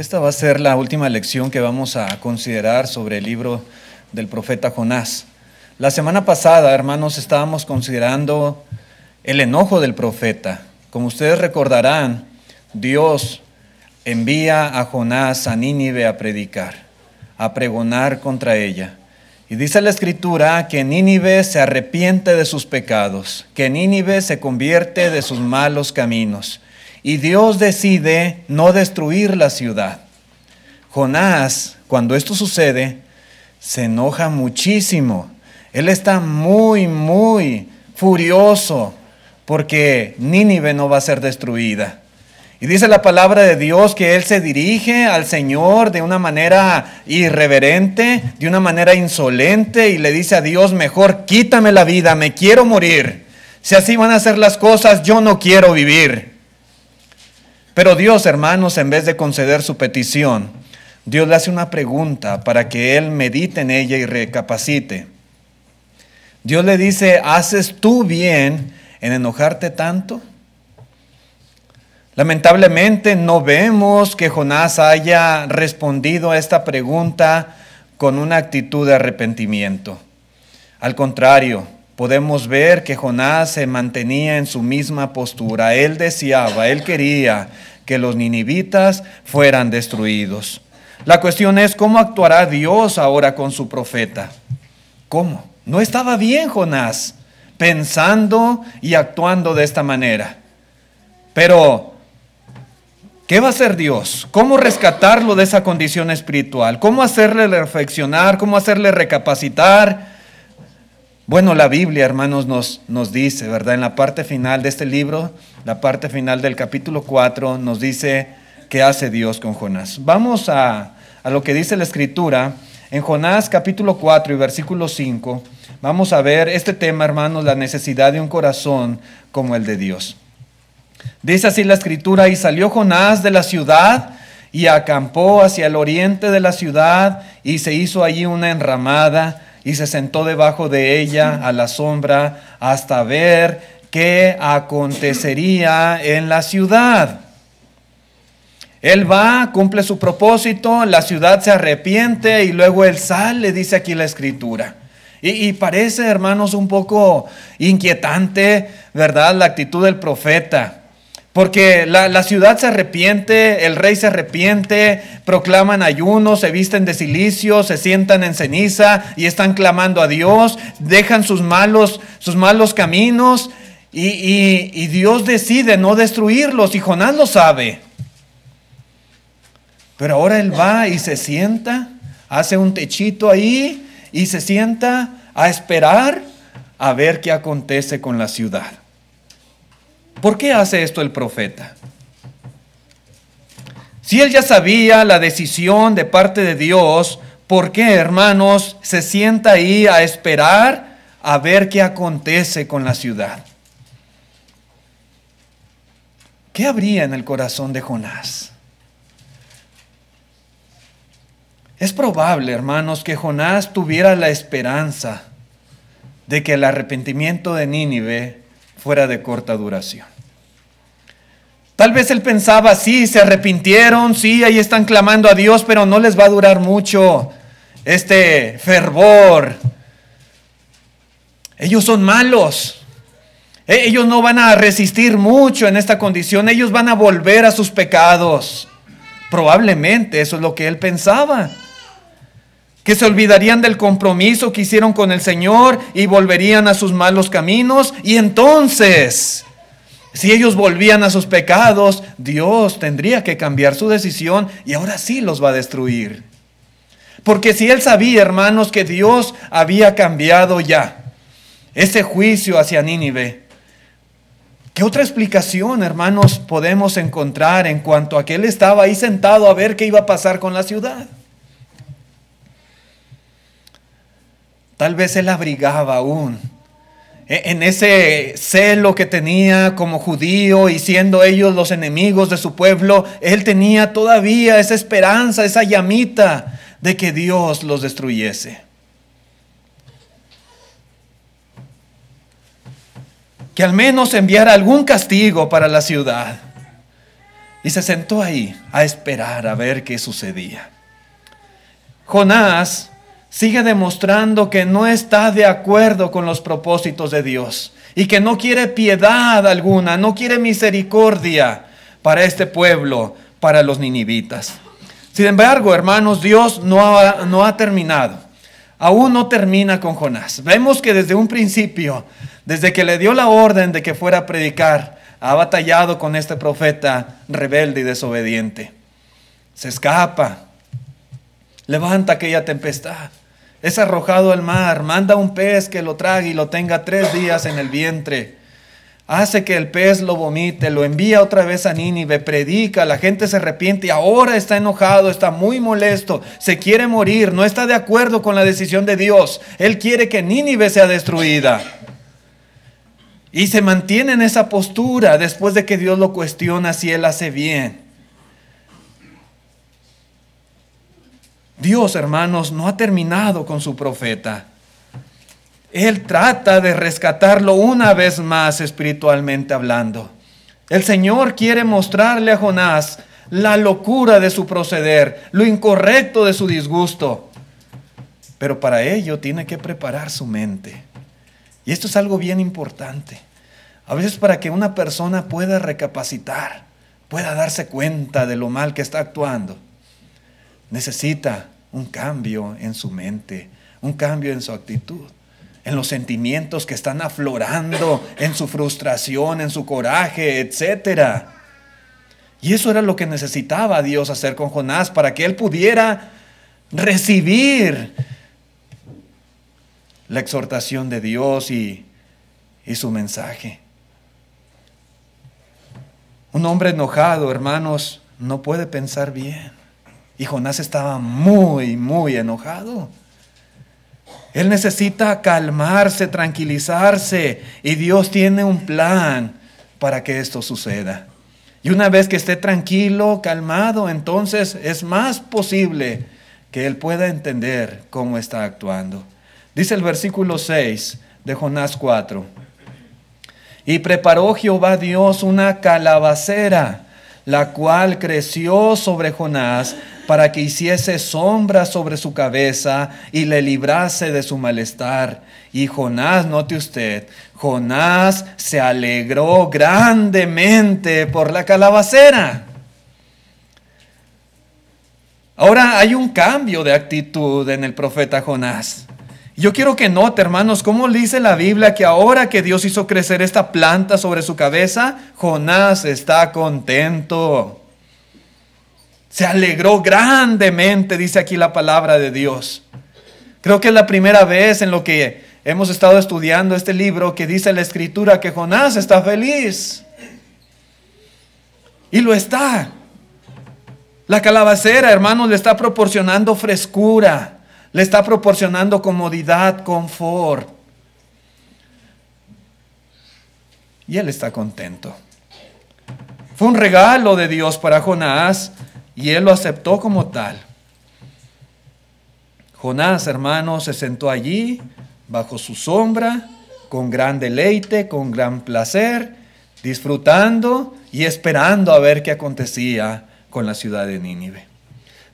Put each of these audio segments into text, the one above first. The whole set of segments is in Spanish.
Esta va a ser la última lección que vamos a considerar sobre el libro del profeta Jonás. La semana pasada, hermanos, estábamos considerando el enojo del profeta. Como ustedes recordarán, Dios envía a Jonás a Nínive a predicar, a pregonar contra ella. Y dice la escritura que Nínive se arrepiente de sus pecados, que Nínive se convierte de sus malos caminos. Y Dios decide no destruir la ciudad. Jonás, cuando esto sucede, se enoja muchísimo. Él está muy, muy furioso porque Nínive no va a ser destruida. Y dice la palabra de Dios que Él se dirige al Señor de una manera irreverente, de una manera insolente y le dice a Dios, mejor quítame la vida, me quiero morir. Si así van a ser las cosas, yo no quiero vivir. Pero Dios, hermanos, en vez de conceder su petición, Dios le hace una pregunta para que Él medite en ella y recapacite. Dios le dice, ¿haces tú bien en enojarte tanto? Lamentablemente no vemos que Jonás haya respondido a esta pregunta con una actitud de arrepentimiento. Al contrario, podemos ver que Jonás se mantenía en su misma postura. Él deseaba, él quería que los ninivitas fueran destruidos. La cuestión es cómo actuará Dios ahora con su profeta. ¿Cómo? No estaba bien Jonás pensando y actuando de esta manera. Pero ¿Qué va a hacer Dios? ¿Cómo rescatarlo de esa condición espiritual? ¿Cómo hacerle reflexionar? ¿Cómo hacerle recapacitar? Bueno, la Biblia, hermanos, nos, nos dice, ¿verdad? En la parte final de este libro, la parte final del capítulo 4, nos dice qué hace Dios con Jonás. Vamos a, a lo que dice la Escritura. En Jonás capítulo 4 y versículo 5, vamos a ver este tema, hermanos, la necesidad de un corazón como el de Dios. Dice así la escritura, y salió Jonás de la ciudad y acampó hacia el oriente de la ciudad y se hizo allí una enramada y se sentó debajo de ella a la sombra hasta ver qué acontecería en la ciudad. Él va, cumple su propósito, la ciudad se arrepiente y luego él sale, dice aquí la escritura. Y, y, parece, hermanos, un poco inquietante, ¿verdad? La actitud del profeta. Porque la, ciudad se arrepiente, el rey se arrepiente, proclaman ayuno, se visten de silicio, se sientan en ceniza y están clamando a Dios, dejan sus malos, sus malos caminos y, y Dios decide no destruirlos y Jonás lo sabe. Pero ahora él va y se sienta, hace un techito ahí y se sienta a esperar a ver qué acontece con la ciudad. ¿Por qué hace esto el profeta? Si él ya sabía la decisión de parte de Dios, ¿por qué, hermanos, se sienta ahí a esperar a ver qué acontece con la ciudad? ¿Qué habría en el corazón de Jonás? Es probable, hermanos, que Jonás tuviera la esperanza de que el arrepentimiento de Nínive fuera de corta duración. Tal vez él pensaba, sí, se arrepintieron, sí, ahí están clamando a Dios, pero no les va a durar mucho este fervor. Ellos son malos. E, ellos no van a resistir mucho en esta condición. Ellos van a volver a sus pecados. Probablemente eso es lo que él pensaba que se olvidarían del compromiso que hicieron con el Señor y volverían a sus malos caminos. Y entonces, si ellos volvían a sus pecados, Dios tendría que cambiar su decisión y ahora sí los va a destruir. Porque si él sabía, hermanos, que Dios había cambiado ya ese juicio hacia Nínive, ¿qué otra explicación, hermanos, podemos encontrar en cuanto a que él estaba ahí sentado a ver qué iba a pasar con la ciudad? Tal vez él abrigaba aún en ese celo que tenía como judío y siendo ellos los enemigos de su pueblo, él tenía todavía esa esperanza, esa llamita de que Dios los destruyese. Que al menos enviara algún castigo para la ciudad. y se sentó ahí a esperar a ver qué sucedía. Jonás sigue demostrando que no está de acuerdo con los propósitos de Dios y que no quiere piedad alguna, no quiere misericordia para este pueblo, para los ninivitas. Sin embargo, hermanos, Dios no ha, terminado. Aún no termina con Jonás. Vemos que desde un principio, desde que le dio la orden de que fuera a predicar, ha batallado con este profeta rebelde y desobediente. Se escapa, levanta aquella tempestad, es arrojado al mar, manda un pez que lo trague y lo tenga tres días en el vientre. Hace que el pez lo vomite, lo envía otra vez a Nínive, predica, la gente se arrepiente y ahora está enojado, está muy molesto, se quiere morir, no está de acuerdo con la decisión de Dios. Él quiere que Nínive sea destruida. Y se mantiene en esa postura después de que Dios lo cuestiona si él hace bien. Dios, hermanos, no ha terminado con su profeta. Él trata de rescatarlo una vez más espiritualmente hablando. El Señor quiere mostrarle a Jonás la locura de su proceder, lo incorrecto de su disgusto. Pero para ello tiene que preparar su mente. Y esto es algo bien importante. A veces para que una persona pueda recapacitar, pueda darse cuenta de lo mal que está actuando, necesita un cambio en su mente, un cambio en su actitud, en los sentimientos que están aflorando, en su frustración, en su coraje, etc. Y eso era lo que necesitaba Dios hacer con Jonás para que él pudiera recibir la exhortación de Dios y, y su mensaje. Un hombre enojado, hermanos, no puede pensar bien. Y Jonás estaba muy, muy enojado. Él necesita calmarse, tranquilizarse. Y Dios tiene un plan para que esto suceda. Y una vez que esté tranquilo, calmado, entonces es más posible que él pueda entender cómo está actuando. Dice el versículo 6 de Jonás 4. Y preparó Jehová Dios una calabacera, la cual creció sobre Jonás para que hiciese sombra sobre su cabeza y le librase de su malestar. Y Jonás, note usted, Jonás se alegró grandemente por la calabacera. Ahora hay un cambio de actitud en el profeta Jonás. Yo quiero que note, hermanos, cómo dice la Biblia que ahora que Dios hizo crecer esta planta sobre su cabeza, Jonás está contento. Se alegró grandemente, dice aquí la palabra de Dios. Creo que es la primera vez en lo que hemos estado estudiando este libro que dice la escritura que Jonás está feliz. Y lo está. La calabacera, hermanos, le está proporcionando frescura, le está proporcionando comodidad, confort. Y él está contento. Fue un regalo de Dios para Jonás y él lo aceptó como tal. Jonás, hermano, se sentó allí bajo su sombra, con gran deleite, con gran placer, disfrutando y esperando a ver qué acontecía con la ciudad de Nínive.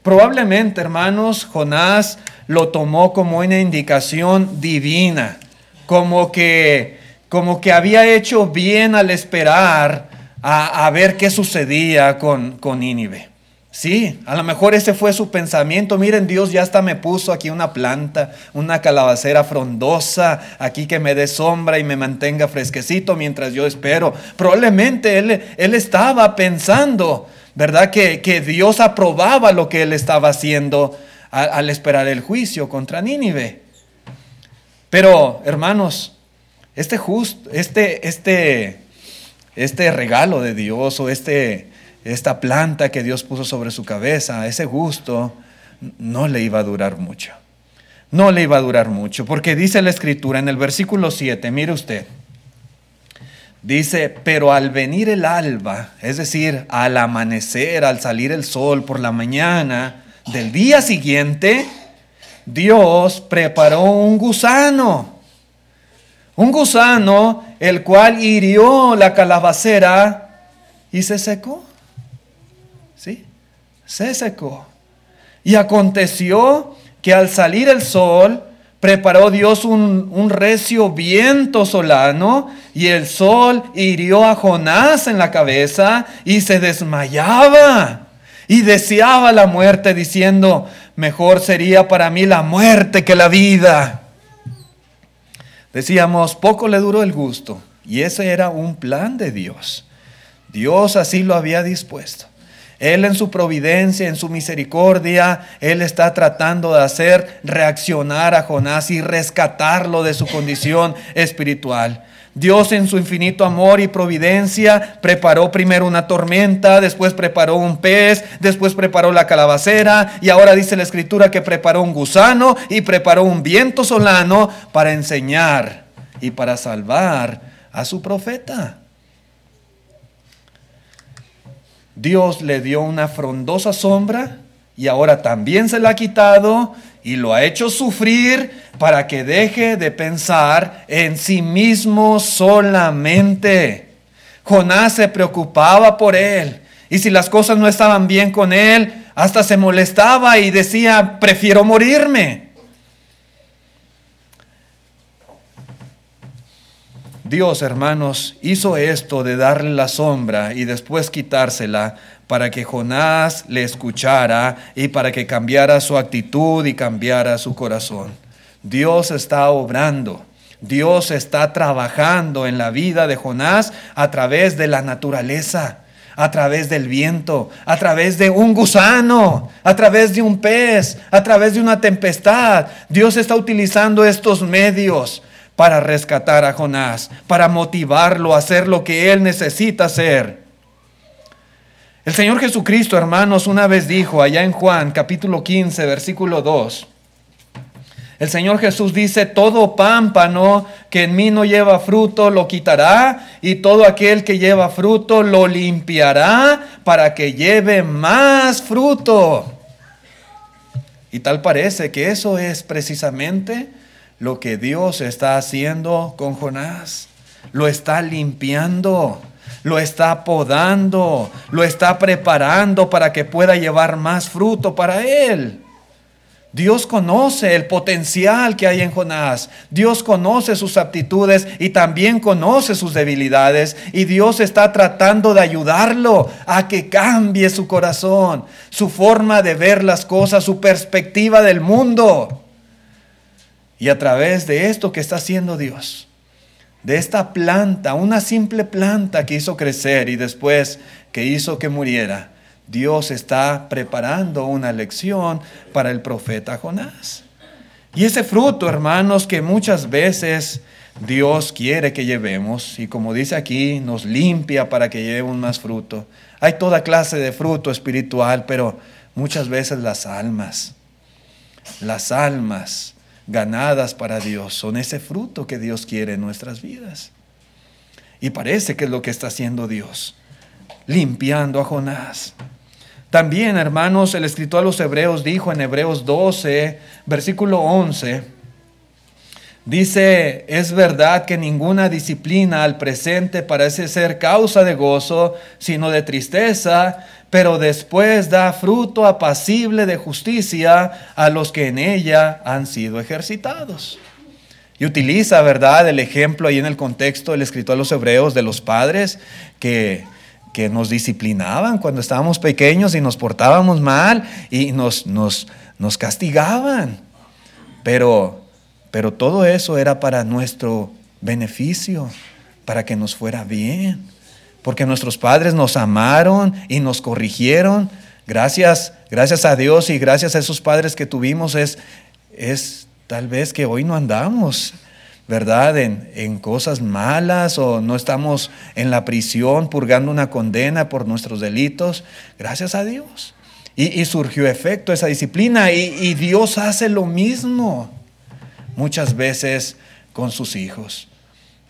Probablemente, hermanos, Jonás lo tomó como una indicación divina, como que, como que había hecho bien al esperar a, ver qué sucedía con, con Nínive. Sí, a lo mejor ese fue su pensamiento. Miren, Dios ya hasta me puso aquí una planta, una calabacera frondosa, aquí que me dé sombra y me mantenga fresquecito mientras yo espero. Probablemente él, él estaba pensando, ¿verdad? Que, Dios aprobaba lo que él estaba haciendo al, al esperar el juicio contra Nínive. Pero, hermanos, este justo, este, este, este regalo de Dios o este esta planta que Dios puso sobre su cabeza, ese gusto, no le iba a durar mucho. No le iba a durar mucho, porque dice la escritura en el versículo 7, mire usted, dice, pero al venir el alba, es decir, al amanecer, al salir el sol por la mañana del día siguiente, Dios preparó un gusano, un gusano el cual hirió la calabacera y se secó. ¿sí? Se secó. Y aconteció que al salir el sol, preparó Dios un, un, recio viento solano y el sol hirió a Jonás en la cabeza y se desmayaba y deseaba la muerte diciendo, mejor sería para mí la muerte que la vida. Decíamos, poco le duró el gusto y ese era un plan de Dios. Dios así lo había dispuesto. Él en su providencia, en su misericordia, Él está tratando de hacer reaccionar a Jonás y rescatarlo de su condición espiritual. Dios en su infinito amor y providencia preparó primero una tormenta, después preparó un pez, después preparó la calabacera y ahora dice la escritura que preparó un gusano y preparó un viento solano para enseñar y para salvar a su profeta. Dios le dio una frondosa sombra y ahora también se la ha quitado y lo ha hecho sufrir para que deje de pensar en sí mismo solamente. Jonás se preocupaba por él y si las cosas no estaban bien con él, hasta se molestaba y decía, prefiero morirme. Dios, hermanos, hizo esto de darle la sombra y después quitársela para que Jonás le escuchara y para que cambiara su actitud y cambiara su corazón. Dios está obrando. Dios está trabajando en la vida de Jonás a través de la naturaleza, a través del viento, a través de un gusano, a través de un pez, a través de una tempestad. Dios está utilizando estos medios para rescatar a Jonás, para motivarlo a hacer lo que él necesita hacer. El Señor Jesucristo, hermanos, una vez dijo allá en Juan capítulo 15, versículo 2, el Señor Jesús dice, todo pámpano que en mí no lleva fruto lo quitará y todo aquel que lleva fruto lo limpiará para que lleve más fruto. Y tal parece que eso es precisamente lo que Dios está haciendo con Jonás. Lo está limpiando, lo está podando, lo está preparando para que pueda llevar más fruto para él. Dios conoce el potencial que hay en Jonás. Dios conoce sus aptitudes y también conoce sus debilidades. Y Dios está tratando de ayudarlo a que cambie su corazón, su forma de ver las cosas, su perspectiva del mundo. Y a través de esto que está haciendo Dios, de esta planta, una simple planta que hizo crecer y después que hizo que muriera, Dios está preparando una lección para el profeta Jonás. Y ese fruto, hermanos, que muchas veces Dios quiere que llevemos, y como dice aquí, nos limpia para que llevemos más fruto. Hay toda clase de fruto espiritual, pero muchas veces las almas, las almas ganadas para Dios son ese fruto que Dios quiere en nuestras vidas. Y parece que es lo que está haciendo Dios, limpiando a Jonás. También, hermanos, el escritor a los Hebreos dijo en Hebreos 12, versículo 11, dice, es verdad que ninguna disciplina al presente parece ser causa de gozo, sino de tristeza, pero después da fruto apacible de justicia a los que en ella han sido ejercitados. Y utiliza, ¿verdad?, el ejemplo ahí en el contexto del escritor a los hebreos de los padres que, que nos disciplinaban cuando estábamos pequeños y nos portábamos mal y nos, nos, nos castigaban. Pero, pero todo eso era para nuestro beneficio, para que nos fuera bien porque nuestros padres nos amaron y nos corrigieron. Gracias, gracias a Dios y gracias a esos padres que tuvimos es, es tal vez que hoy no andamos, ¿verdad? En, en, cosas malas o no estamos en la prisión purgando una condena por nuestros delitos. Gracias a Dios. Y, surgió efecto esa disciplina y, y Dios hace lo mismo muchas veces con sus hijos.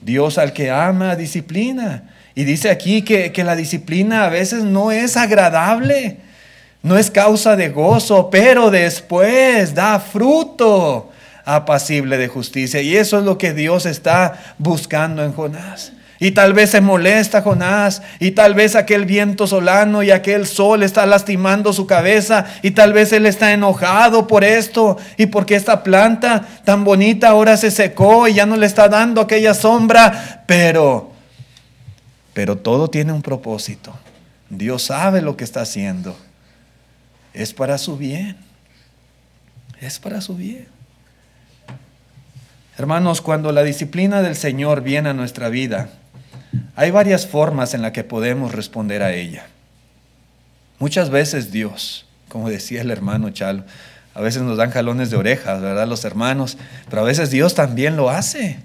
Dios al que ama disciplina. Y dice aquí que, la disciplina a veces no es agradable, no es causa de gozo, pero después da fruto apacible de justicia. Y eso es lo que Dios está buscando en Jonás. Y tal vez se molesta Jonás, y tal vez aquel viento solano y aquel sol está lastimando su cabeza, y tal vez él está enojado por esto, y porque esta planta tan bonita ahora se secó y ya no le está dando aquella sombra, pero, pero todo tiene un propósito. Dios sabe lo que está haciendo. Es para su bien. Es para su bien. Hermanos, cuando la disciplina del Señor viene a nuestra vida, hay varias formas en las que podemos responder a ella. Muchas veces Dios, como decía el hermano Chalo, a veces nos dan jalones de orejas, ¿verdad? Los hermanos, pero a veces Dios también lo hace.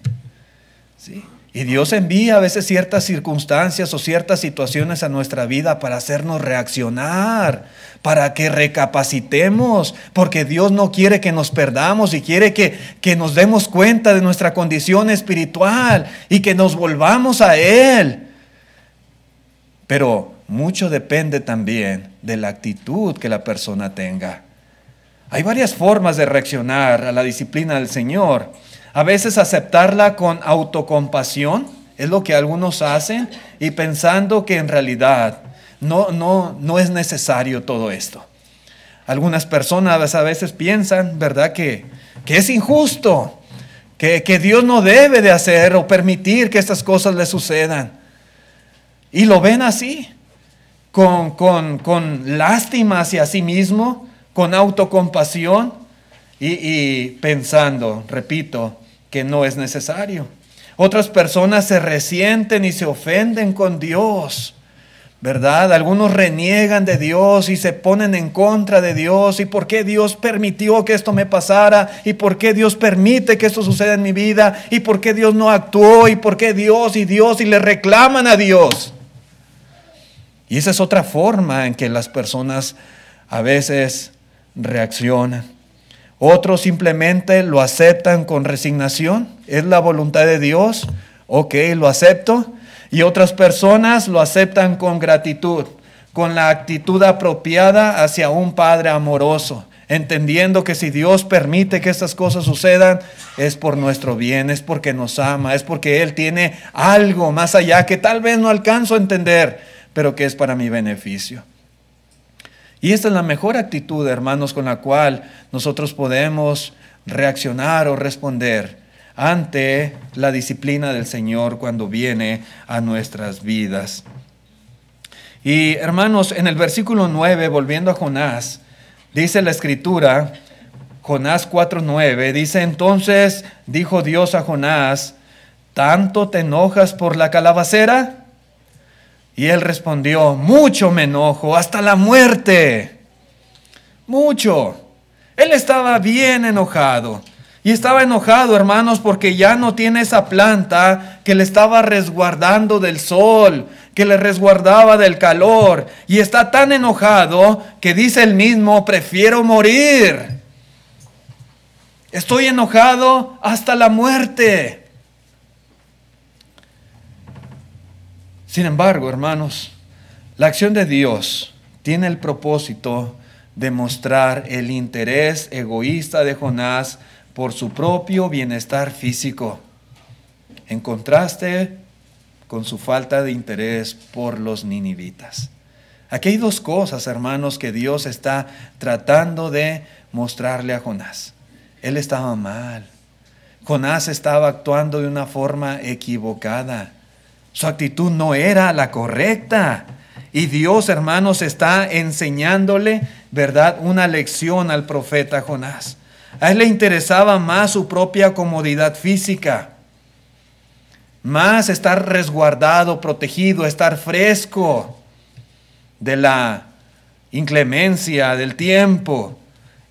¿sí? Y Dios envía a veces ciertas circunstancias o ciertas situaciones a nuestra vida para hacernos reaccionar, para que recapacitemos, porque Dios no quiere que nos perdamos y quiere que, que nos demos cuenta de nuestra condición espiritual y que nos volvamos a Él. Pero mucho depende también de la actitud que la persona tenga. Hay varias formas de reaccionar a la disciplina del Señor. A veces aceptarla con autocompasión es lo que algunos hacen y pensando que en realidad no, no, no es necesario todo esto. Algunas personas a veces piensan, ¿verdad?, que, que es injusto, que, que, Dios no debe de hacer o permitir que estas cosas le sucedan. Y lo ven así, con, con, con lástima hacia sí mismo, con autocompasión y, y pensando, repito, que no es necesario. Otras personas se resienten y se ofenden con Dios. ¿Verdad? Algunos reniegan de Dios y se ponen en contra de Dios. ¿Y por qué Dios permitió que esto me pasara? ¿Y por qué Dios permite que esto suceda en mi vida? ¿Y por qué Dios no actuó? ¿Y por qué Dios y Dios y le reclaman a Dios? Y esa es otra forma en que las personas a veces reaccionan. Otros simplemente lo aceptan con resignación. Es la voluntad de Dios. Ok, lo acepto. Y otras personas lo aceptan con gratitud, con la actitud apropiada hacia un Padre amoroso, entendiendo que si Dios permite que estas cosas sucedan, es por nuestro bien, es porque nos ama, es porque Él tiene algo más allá que tal vez no alcanzo a entender, pero que es para mi beneficio. Y esta es la mejor actitud, hermanos, con la cual nosotros podemos reaccionar o responder ante la disciplina del Señor cuando viene a nuestras vidas. Y hermanos, en el versículo 9, volviendo a Jonás, dice la escritura, Jonás 4:9, dice entonces, dijo Dios a Jonás, ¿tanto te enojas por la calabacera? Y él respondió, mucho me enojo, hasta la muerte. Mucho. Él estaba bien enojado. Y estaba enojado, hermanos, porque ya no tiene esa planta que le estaba resguardando del sol, que le resguardaba del calor. Y está tan enojado que dice él mismo, prefiero morir. Estoy enojado hasta la muerte. Sin embargo, hermanos, la acción de Dios tiene el propósito de mostrar el interés egoísta de Jonás por su propio bienestar físico, en contraste con su falta de interés por los ninivitas. Aquí hay dos cosas, hermanos, que Dios está tratando de mostrarle a Jonás. Él estaba mal. Jonás estaba actuando de una forma equivocada. Su actitud no era la correcta. Y Dios, hermanos, está enseñándole, ¿verdad?, una lección al profeta Jonás. A él le interesaba más su propia comodidad física, más estar resguardado, protegido, estar fresco de la inclemencia del tiempo.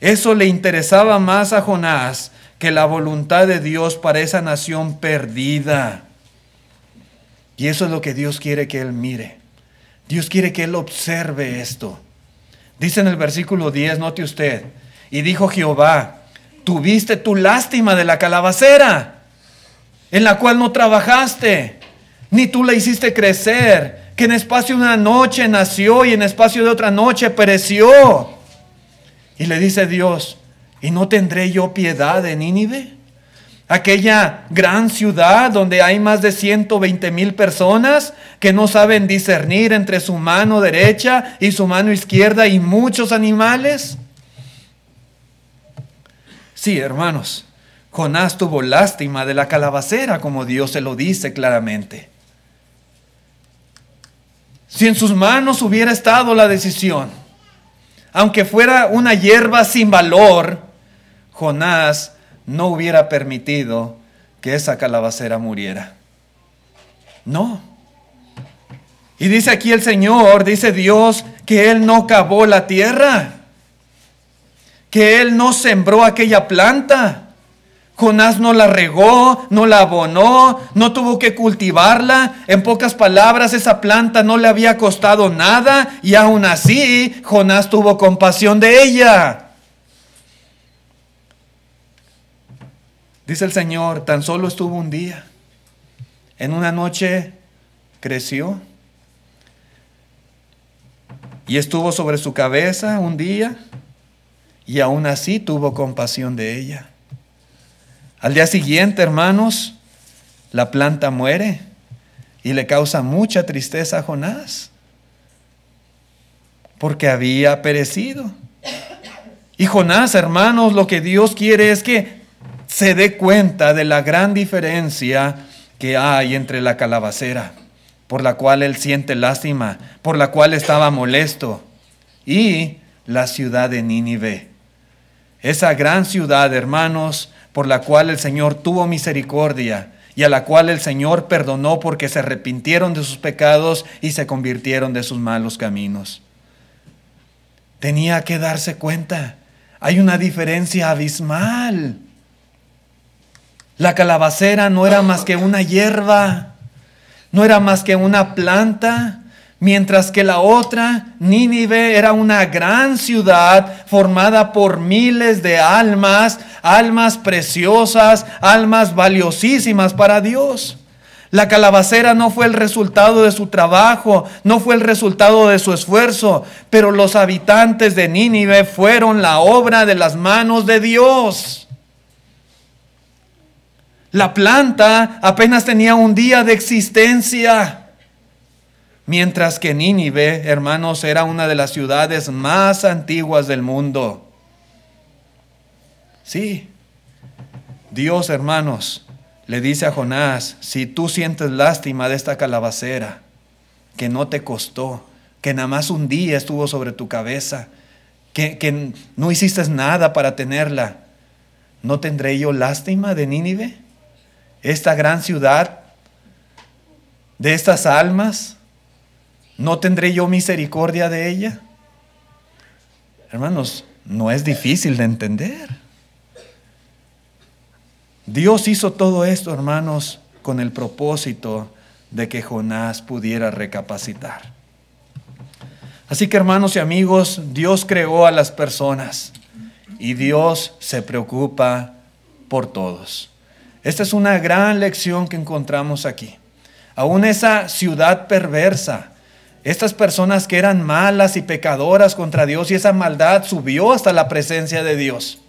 Eso le interesaba más a Jonás que la voluntad de Dios para esa nación perdida. Y eso es lo que Dios quiere que él mire. Dios quiere que él observe esto. Dice en el versículo 10, note usted, y dijo Jehová, tuviste tu lástima de la calabacera, en la cual no trabajaste, ni tú la hiciste crecer, que en espacio de una noche nació y en espacio de otra noche pereció. Y le dice Dios, ¿y no tendré yo piedad de Nínive? Aquella gran ciudad donde hay más de 120 mil personas que no saben discernir entre su mano derecha y su mano izquierda y muchos animales. Sí, hermanos, Jonás tuvo lástima de la calabacera, como Dios se lo dice claramente. Si en sus manos hubiera estado la decisión, aunque fuera una hierba sin valor, Jonás no hubiera permitido que esa calabacera muriera. No. Y dice aquí el Señor, dice Dios, que Él no cavó la tierra, que Él no sembró aquella planta. Jonás no la regó, no la abonó, no tuvo que cultivarla. En pocas palabras, esa planta no le había costado nada y aún así Jonás tuvo compasión de ella. Dice el Señor, tan solo estuvo un día. En una noche creció y estuvo sobre su cabeza un día y aún así tuvo compasión de ella. Al día siguiente, hermanos, la planta muere y le causa mucha tristeza a Jonás porque había perecido. Y Jonás, hermanos, lo que Dios quiere es que se dé cuenta de la gran diferencia que hay entre la calabacera, por la cual él siente lástima, por la cual estaba molesto, y la ciudad de Nínive. Esa gran ciudad, hermanos, por la cual el Señor tuvo misericordia y a la cual el Señor perdonó porque se arrepintieron de sus pecados y se convirtieron de sus malos caminos. Tenía que darse cuenta, hay una diferencia abismal la calabacera no era más que una hierba, no era más que una planta, mientras que la otra, Nínive, era una gran ciudad formada por miles de almas, almas preciosas, almas valiosísimas para Dios. La calabacera no fue el resultado de su trabajo, no fue el resultado de su esfuerzo, pero los habitantes de Nínive fueron la obra de las manos de Dios. La planta apenas tenía un día de existencia. Mientras que Nínive, hermanos, era una de las ciudades más antiguas del mundo. Sí, Dios, hermanos, le dice a Jonás, si tú sientes lástima de esta calabacera, que no te costó, que nada más un día estuvo sobre tu cabeza, que, que no hiciste nada para tenerla, ¿no tendré yo lástima de Nínive? Esta gran ciudad, de estas almas? ¿No tendré yo misericordia de ella? Hermanos, no es difícil de entender. Dios hizo todo esto, hermanos, con el propósito de que Jonás pudiera recapacitar. Así que, hermanos y amigos, Dios creó a las personas y Dios se preocupa por todos. Esta es una gran lección que encontramos aquí. Aún esa ciudad perversa, estas personas que eran malas y pecadoras contra Dios y esa maldad subió hasta la presencia de Dios.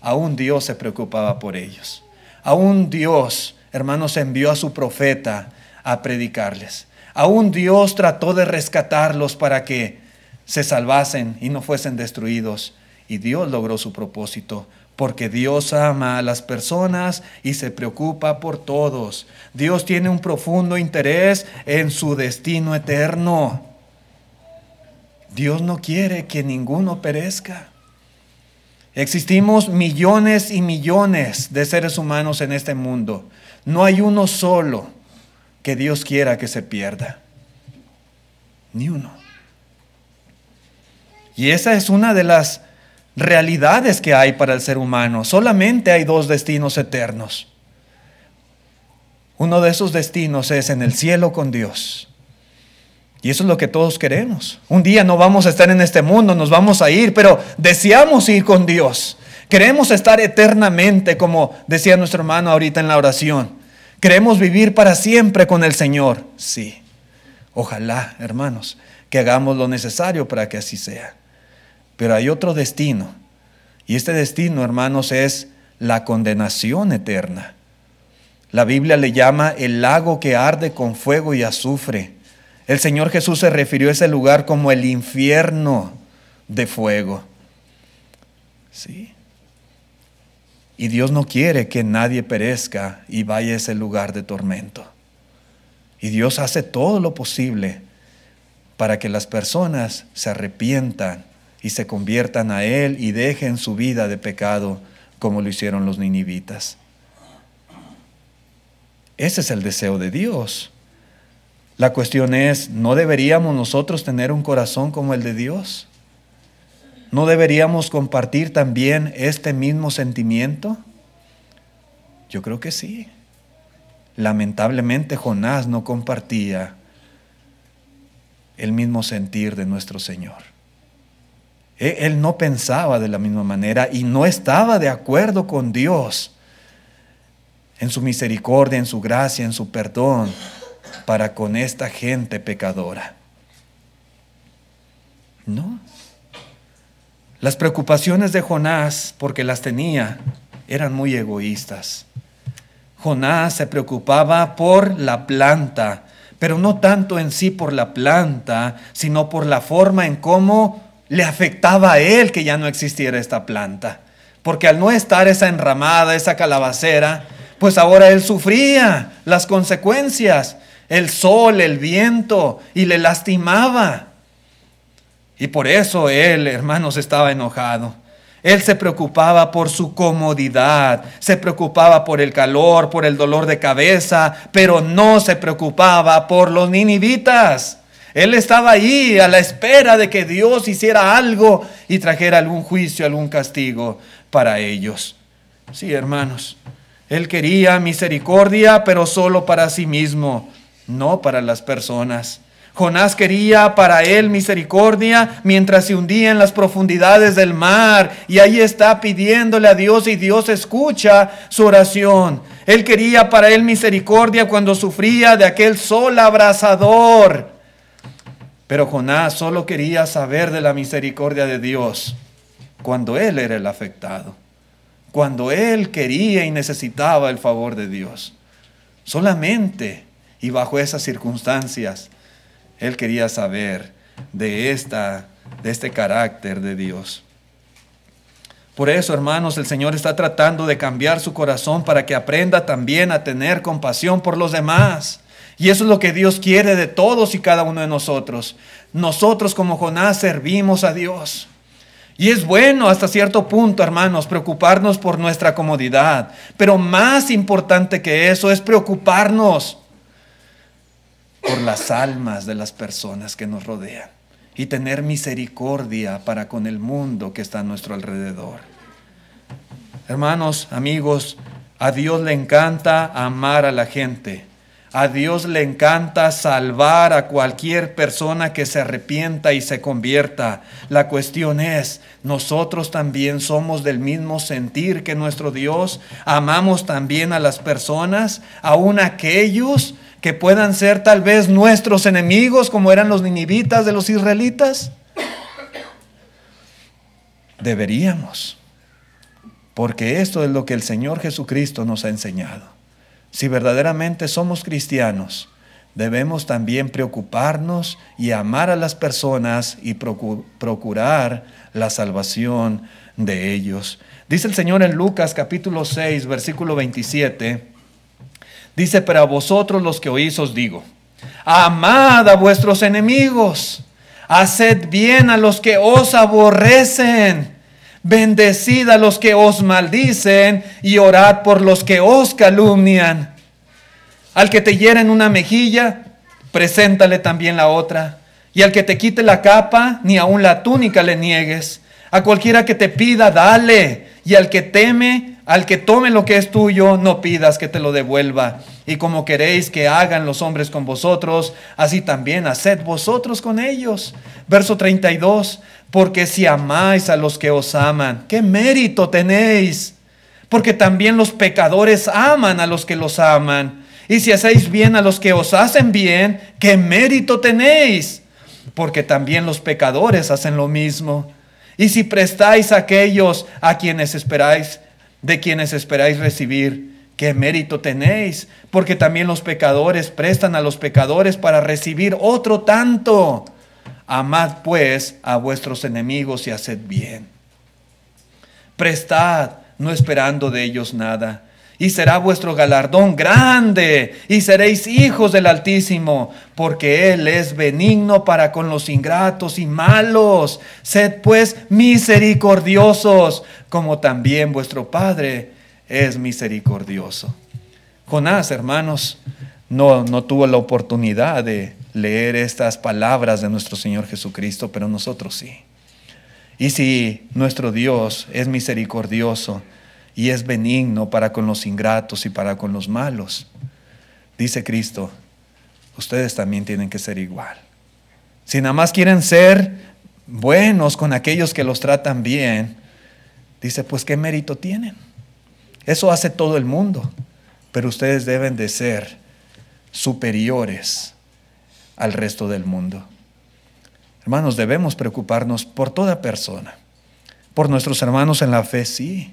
Aún Dios se preocupaba por ellos. Aún Dios, hermanos, envió a su profeta a predicarles. Aún Dios trató de rescatarlos para que se salvasen y no fuesen destruidos. Y Dios logró su propósito porque Dios ama a las personas y se preocupa por todos. Dios tiene un profundo interés en su destino eterno. Dios no quiere que ninguno perezca. Existimos millones y millones de seres humanos en este mundo. No hay uno solo que Dios quiera que se pierda. Ni uno. Y esa es una de las realidades que hay para el ser humano. Solamente hay dos destinos eternos. Uno de esos destinos es en el cielo con Dios. Y eso es lo que todos queremos. Un día no vamos a estar en este mundo, nos vamos a ir, pero deseamos ir con Dios. Queremos estar eternamente, como decía nuestro hermano ahorita en la oración. Queremos vivir para siempre con el Señor. Sí. Ojalá, hermanos, que hagamos lo necesario para que así sea. Pero hay otro destino. Y este destino, hermanos, es la condenación eterna. La Biblia le llama el lago que arde con fuego y azufre. El Señor Jesús se refirió a ese lugar como el infierno de fuego. Sí. Y Dios no quiere que nadie perezca y vaya a ese lugar de tormento. Y Dios hace todo lo posible para que las personas se arrepientan y se conviertan a Él y dejen su vida de pecado como lo hicieron los ninivitas. Ese es el deseo de Dios. La cuestión es, ¿no deberíamos nosotros tener un corazón como el de Dios? ¿No deberíamos compartir también este mismo sentimiento? Yo creo que sí. Lamentablemente Jonás no compartía el mismo sentir de nuestro Señor. E, él no pensaba de la misma manera y no estaba de acuerdo con Dios en su misericordia, en su gracia, en su perdón para con esta gente pecadora. No. Las preocupaciones de Jonás, porque las tenía, eran muy egoístas. Jonás se preocupaba por la planta, pero no tanto en sí por la planta, sino por la forma en cómo le afectaba a él que ya no existiera esta planta. Porque al no estar esa enramada, esa calabacera, pues ahora él sufría las consecuencias el sol, el viento, y le lastimaba. Y por eso él, hermanos, estaba enojado. Él se preocupaba por su comodidad, se preocupaba por el calor, por el dolor de cabeza, pero no se preocupaba por los ninivitas. Él estaba ahí a la espera de que Dios hiciera algo y trajera algún juicio, algún castigo para ellos. Sí, hermanos, él quería misericordia, pero solo para sí mismo no para las personas. Jonás quería para él misericordia mientras se hundía en las profundidades del mar y ahí está pidiéndole a Dios y Dios escucha su oración. Él quería para él misericordia cuando sufría de aquel sol abrasador. Pero Jonás solo quería saber de la misericordia de Dios cuando él era el afectado, cuando él quería y necesitaba el favor de Dios. Solamente y bajo esas circunstancias, él quería saber de, esta, de este carácter de Dios. Por eso, hermanos, el Señor está tratando de cambiar su corazón para que aprenda también a tener compasión por los demás. Y eso es lo que Dios quiere de todos y cada uno de nosotros. Nosotros como Jonás servimos a Dios. Y es bueno hasta cierto punto, hermanos, preocuparnos por nuestra comodidad. Pero más importante que eso es preocuparnos por las almas de las personas que nos rodean y tener misericordia para con el mundo que está a nuestro alrededor. Hermanos, amigos, a Dios le encanta amar a la gente. A Dios le encanta salvar a cualquier persona que se arrepienta y se convierta. La cuestión es, nosotros también somos del mismo sentir que nuestro Dios. Amamos también a las personas, aun aquellos que puedan ser tal vez nuestros enemigos como eran los ninivitas de los israelitas? Deberíamos, porque esto es lo que el Señor Jesucristo nos ha enseñado. Si verdaderamente somos cristianos, debemos también preocuparnos y amar a las personas y procurar la salvación de ellos. Dice el Señor en Lucas capítulo 6, versículo 27, Dice, pero a vosotros los que oís os digo, amad a vuestros enemigos, haced bien a los que os aborrecen, bendecid a los que os maldicen y orad por los que os calumnian. Al que te hieren una mejilla, preséntale también la otra. Y al que te quite la capa, ni aun la túnica le niegues. A cualquiera que te pida, dale. Y al que teme, al que tome lo que es tuyo, no pidas que te lo devuelva. Y como queréis que hagan los hombres con vosotros, así también haced vosotros con ellos. Verso 32, porque si amáis a los que os aman, ¿qué mérito tenéis? Porque también los pecadores aman a los que los aman. Y si hacéis bien a los que os hacen bien, ¿qué mérito tenéis? Porque también los pecadores hacen lo mismo. Y si prestáis a aquellos a quienes esperáis, de quienes esperáis recibir, ¿qué mérito tenéis? Porque también los pecadores prestan a los pecadores para recibir otro tanto. Amad pues a vuestros enemigos y haced bien. Prestad, no esperando de ellos nada y será vuestro galardón grande, y seréis hijos del Altísimo, porque Él es benigno para con los ingratos y malos. Sed pues misericordiosos, como también vuestro Padre es misericordioso. Jonás, hermanos, no, no tuvo la oportunidad de leer estas palabras de nuestro Señor Jesucristo, pero nosotros sí. Y si nuestro Dios es misericordioso, y es benigno para con los ingratos y para con los malos. Dice Cristo, ustedes también tienen que ser igual. Si nada más quieren ser buenos con aquellos que los tratan bien, dice, pues qué mérito tienen. Eso hace todo el mundo, pero ustedes deben de ser superiores al resto del mundo. Hermanos, debemos preocuparnos por toda persona. Por nuestros hermanos en la fe, sí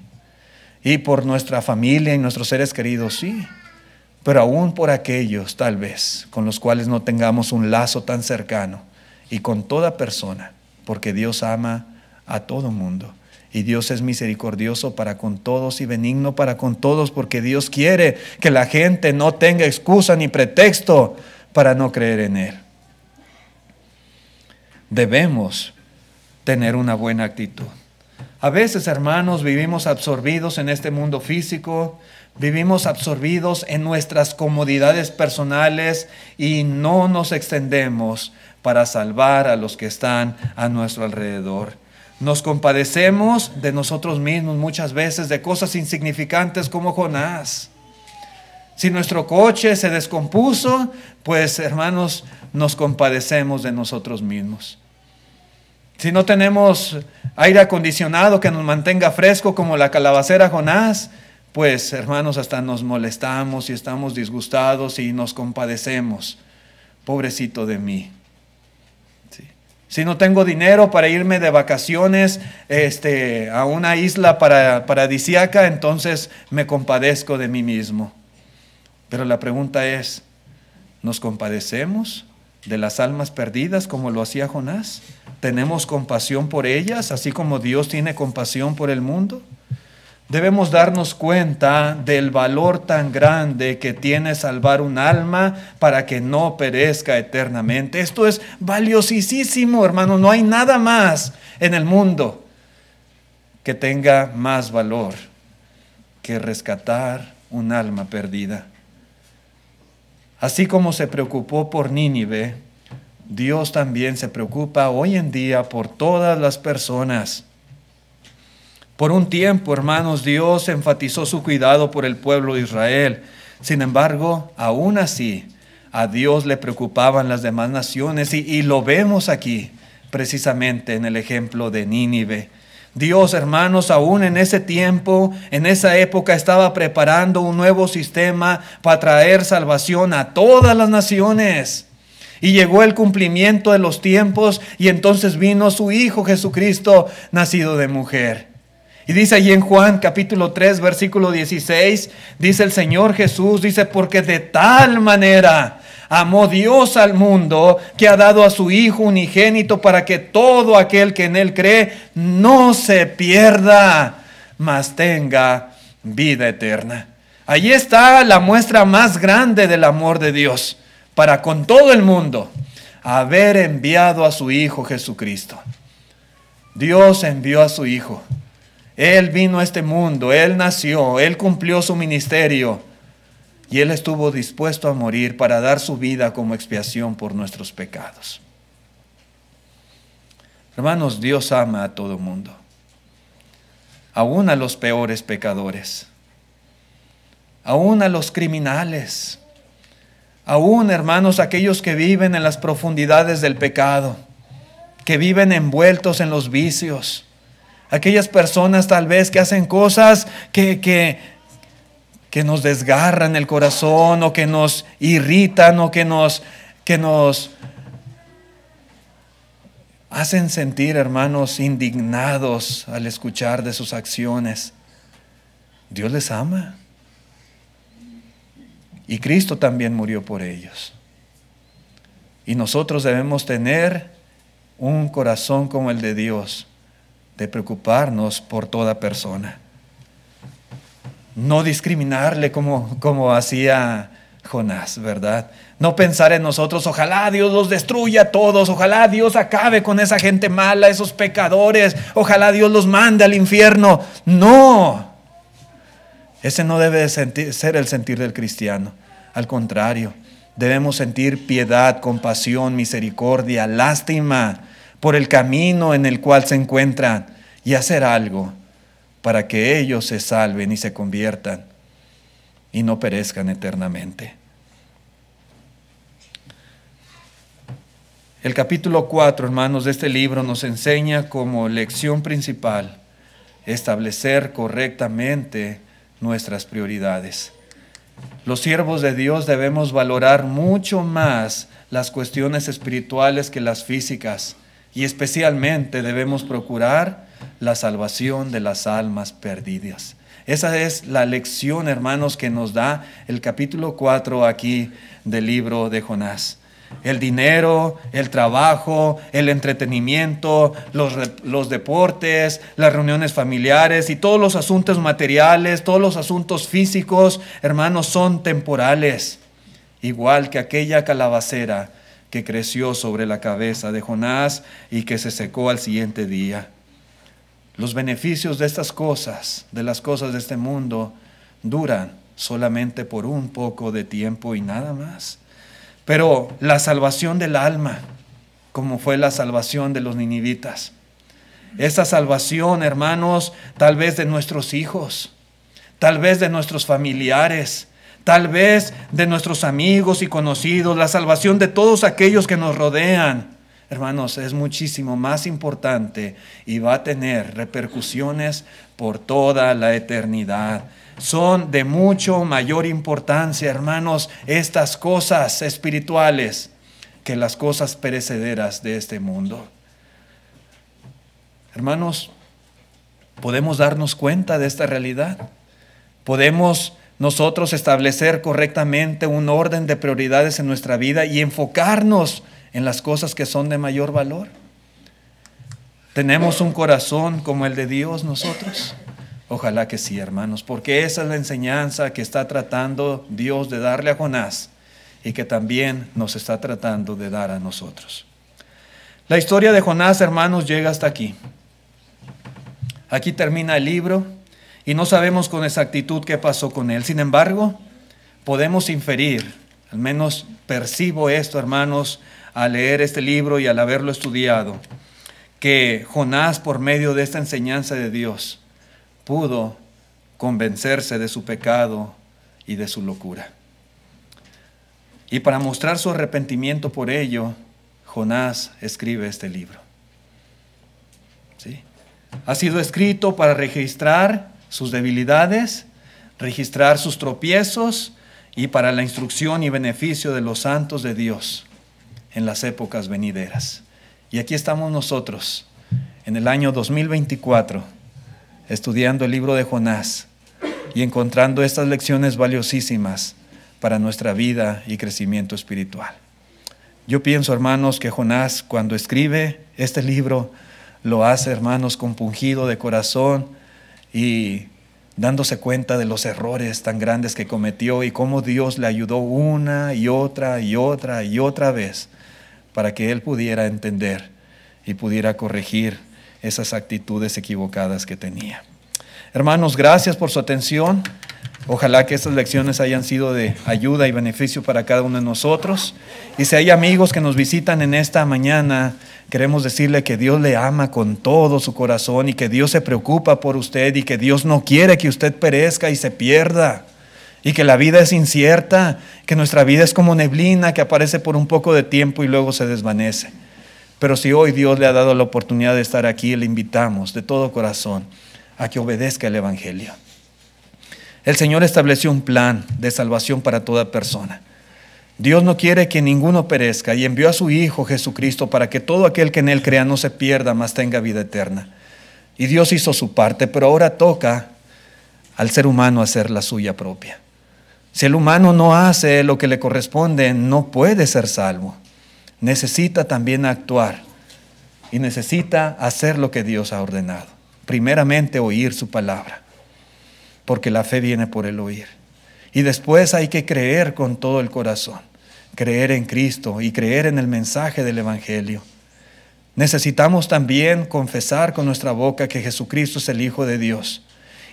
y por nuestra familia y nuestros seres queridos, sí. Pero aún por aquellos, tal vez, con los cuales no tengamos un lazo tan cercano y con toda persona, porque Dios ama a todo mundo. Y Dios es misericordioso para con todos y benigno para con todos, porque Dios quiere que la gente no tenga excusa ni pretexto para no creer en Él. Debemos tener una buena actitud. A veces, hermanos, vivimos absorbidos en este mundo físico, vivimos absorbidos en nuestras comodidades personales y no nos extendemos para salvar a los que están a nuestro alrededor. Nos compadecemos de nosotros mismos muchas veces, de cosas insignificantes como Jonás. Si nuestro coche se descompuso, pues hermanos, nos compadecemos de nosotros mismos. Si no tenemos aire acondicionado que nos mantenga fresco como la calabacera Jonás, pues hermanos, hasta nos molestamos y estamos disgustados y nos compadecemos. Pobrecito de mí. Si no tengo dinero para irme de vacaciones este, a una isla para, paradisiaca, entonces me compadezco de mí mismo. Pero la pregunta es, ¿nos compadecemos de las almas perdidas como lo hacía Jonás? ¿Tenemos compasión por ellas, así como Dios tiene compasión por el mundo? Debemos darnos cuenta del valor tan grande que tiene salvar un alma para que no perezca eternamente. Esto es valiosísimo, hermano. No hay nada más en el mundo que tenga más valor que rescatar un alma perdida. Así como se preocupó por Nínive, Dios también se preocupa hoy en día por todas las personas. Por un tiempo, hermanos, Dios enfatizó su cuidado por el pueblo de Israel. Sin embargo, aún así, a Dios le preocupaban las demás naciones y, lo vemos aquí, precisamente en el ejemplo de Nínive. Dios, hermanos, aún en ese tiempo, en esa época, estaba preparando un nuevo sistema para traer salvación a todas las naciones. Y llegó el cumplimiento de los tiempos y entonces vino su Hijo Jesucristo, nacido de mujer. Y dice allí en Juan capítulo 3, versículo 16, dice el Señor Jesús, dice, porque de tal manera amó Dios al mundo que ha dado a su Hijo unigénito para que todo aquel que en Él cree no se pierda, mas tenga vida eterna. Allí está la muestra más grande del amor de Dios para con todo el mundo haber enviado a su Hijo Jesucristo. Dios envió a su Hijo. Él vino a este mundo, Él nació, Él cumplió su ministerio y Él estuvo dispuesto a morir para dar su vida como expiación por nuestros pecados. Hermanos, Dios ama a todo mundo, aún a los peores pecadores, aún a los criminales, Aún, hermanos, aquellos que viven en las profundidades del pecado, que viven envueltos en los vicios, aquellas personas tal vez que hacen cosas que, que, que nos desgarran el corazón o que nos irritan o que nos, que nos hacen sentir, hermanos, indignados al escuchar de sus acciones. Dios les ama. Y Cristo también murió por ellos. Y nosotros debemos tener un corazón como el de Dios, de preocuparnos por toda persona. No discriminarle como, como hacía Jonás, ¿verdad? No pensar en nosotros, ojalá Dios los destruya a todos, ojalá Dios acabe con esa gente mala, esos pecadores, ojalá Dios los mande al infierno. No, ese no debe ser el sentir del cristiano. Al contrario, debemos sentir piedad, compasión, misericordia, lástima por el camino en el cual se encuentran y hacer algo para que ellos se salven y se conviertan y no perezcan eternamente. El capítulo 4, hermanos, de este libro nos enseña como lección principal establecer correctamente nuestras prioridades. Los siervos de Dios debemos valorar mucho más las cuestiones espirituales que las físicas y especialmente debemos procurar la salvación de las almas perdidas. Esa es la lección, hermanos, que nos da el capítulo 4 aquí del libro de Jonás. El dinero, el trabajo, el entretenimiento, los, los, deportes, las reuniones familiares y todos los asuntos materiales, todos los asuntos físicos, hermanos, son temporales. Igual que aquella calabacera que creció sobre la cabeza de Jonás y que se secó al siguiente día. Los beneficios de estas cosas, de las cosas de este mundo, duran solamente por un poco de tiempo y nada más. Pero la salvación del alma, como fue la salvación de los ninivitas, esa salvación, hermanos, tal vez de nuestros hijos, tal vez de nuestros familiares, tal vez de nuestros amigos y conocidos, la salvación de todos aquellos que nos rodean, hermanos, es muchísimo más importante y va a tener repercusiones por toda la eternidad. Son de mucho mayor importancia, hermanos, estas cosas espirituales que las cosas perecederas de este mundo. Hermanos, podemos darnos cuenta de esta realidad. Podemos nosotros establecer correctamente un orden de prioridades en nuestra vida y enfocarnos en las cosas que son de mayor valor? ¿Tenemos un corazón como el de Dios nosotros? Ojalá que sí, hermanos, porque esa es la enseñanza que está tratando Dios de darle a Jonás y que también nos está tratando de dar a nosotros. La historia de Jonás, hermanos, llega hasta aquí. Aquí termina el libro y no sabemos con exactitud qué pasó con él. Sin embargo, podemos inferir, al menos percibo esto, hermanos, al leer este libro y al haberlo estudiado, que Jonás, por medio de esta enseñanza de Dios, pudo convencerse de su pecado y de su locura. Y para mostrar su arrepentimiento por ello, Jonás escribe este libro. ¿Sí? Ha sido escrito para registrar sus debilidades, registrar sus tropiezos y para la instrucción y beneficio de los santos de Dios en las épocas venideras. Y aquí estamos nosotros, en el año 2024, estudiando el libro de Jonás y encontrando estas lecciones valiosísimas para nuestra vida y crecimiento espiritual. Yo pienso, hermanos, que Jonás cuando escribe este libro lo hace, hermanos, compungido de corazón y dándose cuenta de los errores tan grandes que cometió y cómo Dios le ayudó una y otra y otra y otra vez para que él pudiera entender y pudiera corregir esas actitudes equivocadas que tenía. Hermanos, gracias por su atención. Ojalá que estas lecciones hayan sido de ayuda y beneficio para cada uno de nosotros. Y si hay amigos que nos visitan en esta mañana, queremos decirle que Dios le ama con todo su corazón y que Dios se preocupa por usted y que Dios no quiere que usted perezca y se pierda y que la vida es incierta, que nuestra vida es como neblina que aparece por un poco de tiempo y luego se desvanece. Pero si hoy Dios le ha dado la oportunidad de estar aquí, le invitamos de todo corazón a que obedezca el Evangelio. El Señor estableció un plan de salvación para toda persona. Dios no quiere que ninguno perezca y envió a su Hijo Jesucristo para que todo aquel que en Él crea no se pierda, mas tenga vida eterna. Y Dios hizo su parte, pero ahora toca al ser humano hacer la suya propia. Si el humano no hace lo que le corresponde, no puede ser salvo. Necesita también actuar y necesita hacer lo que Dios ha ordenado. Primeramente oír su palabra, porque la fe viene por el oír. Y después hay que creer con todo el corazón, creer en Cristo y creer en el mensaje del Evangelio. Necesitamos también confesar con nuestra boca que Jesucristo es el Hijo de Dios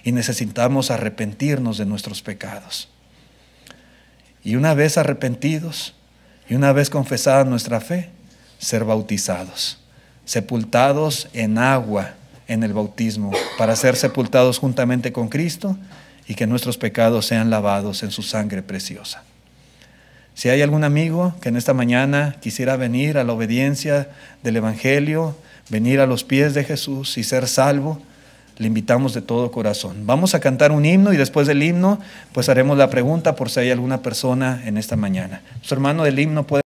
y necesitamos arrepentirnos de nuestros pecados. Y una vez arrepentidos y una vez confesada nuestra fe, ser bautizados, sepultados en agua en el bautismo, para ser sepultados juntamente con Cristo y que nuestros pecados sean lavados en su sangre preciosa. Si hay algún amigo que en esta mañana quisiera venir a la obediencia del Evangelio, venir a los pies de Jesús y ser salvo, le invitamos de todo corazón. Vamos a cantar un himno y después del himno, pues haremos la pregunta por si hay alguna persona en esta mañana. Su hermano del himno puede...